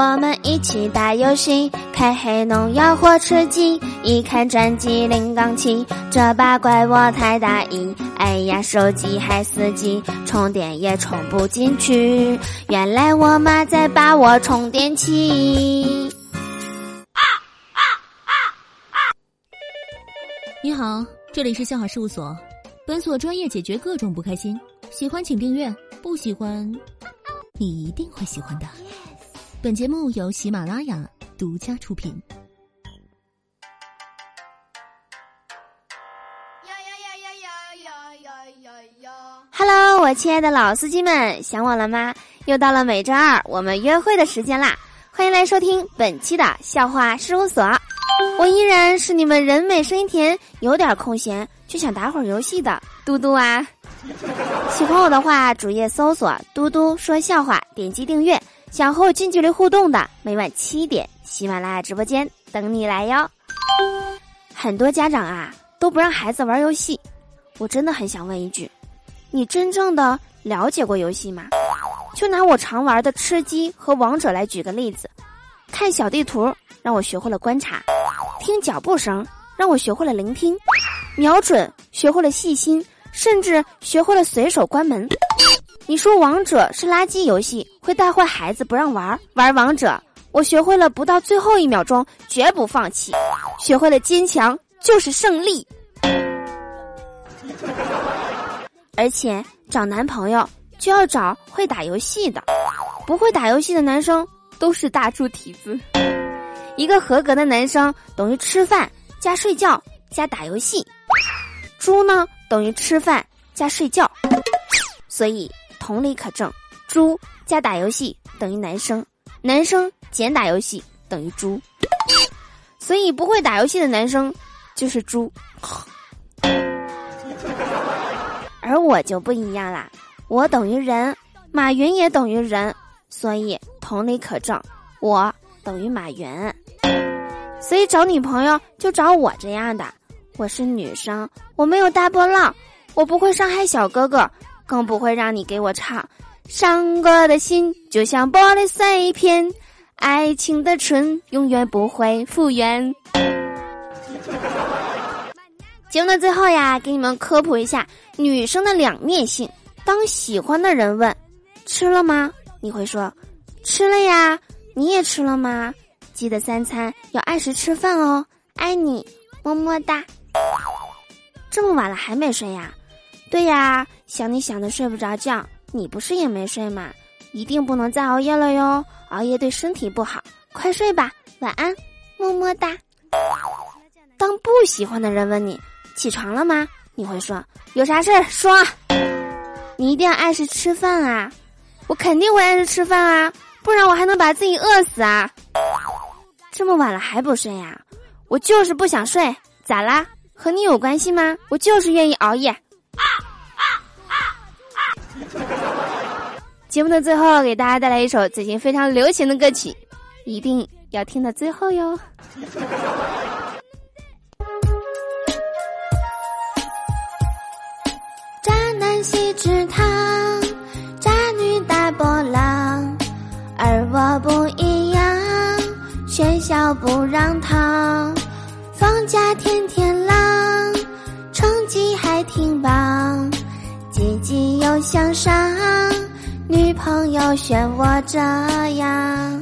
我们一起打游戏，开黑农药或吃鸡。一看专辑零杠七，这把怪我太大意。哎呀，手机还死机，充电也充不进去。原来我妈在把我充电器。你好，这里是笑话事务所，本所专业解决各种不开心。喜欢请订阅，不喜欢，你一定会喜欢的。本节目由喜马拉雅独家出品。呀呀呀呀呀呀呀呀！Hello，我亲爱的老司机们，想我了吗？又到了每周二我们约会的时间啦！欢迎来收听本期的笑话事务所，我依然是你们人美声音甜、有点空闲却想打会儿游戏的嘟嘟啊。喜欢我的话，主页搜索“嘟嘟说笑话”，点击订阅。想和我近距离互动的，每晚七点喜马拉雅直播间等你来哟。很多家长啊都不让孩子玩游戏，我真的很想问一句：你真正的了解过游戏吗？就拿我常玩的吃鸡和王者来举个例子，看小地图让我学会了观察，听脚步声让我学会了聆听，瞄准学会了细心，甚至学会了随手关门。你说王者是垃圾游戏，会带坏孩子，不让玩玩王者。我学会了不到最后一秒钟绝不放弃，学会了坚强就是胜利。而且找男朋友就要找会打游戏的，不会打游戏的男生都是大猪蹄子。一个合格的男生等于吃饭加睡觉加打游戏，猪呢等于吃饭加睡觉，所以。同理可证，猪加打游戏等于男生，男生减打游戏等于猪，所以不会打游戏的男生就是猪。而我就不一样啦，我等于人，马云也等于人，所以同理可证，我等于马云。所以找女朋友就找我这样的，我是女生，我没有大波浪，我不会伤害小哥哥。更不会让你给我唱，伤过的心就像玻璃碎片，爱情的唇永远不会复原。节目的最后呀，给你们科普一下女生的两面性。当喜欢的人问吃了吗，你会说吃了呀。你也吃了吗？记得三餐要按时吃饭哦，爱你，么么哒。这么晚了还没睡呀？对呀，想你想的睡不着觉，你不是也没睡吗？一定不能再熬夜了哟，熬夜对身体不好，快睡吧，晚安，么么哒。当不喜欢的人问你起床了吗？你会说有啥事儿说。你一定要按时吃饭啊，我肯定会按时吃饭啊，不然我还能把自己饿死啊。这么晚了还不睡呀？我就是不想睡，咋啦？和你有关系吗？我就是愿意熬夜。啊啊啊节目的最后，给大家带来一首最近非常流行的歌曲，一定要听到最后哟。渣男锡纸烫，渣女大波浪，而我不一样，学校不让躺，放假天天，棒，积极又向上。女朋友选我这样。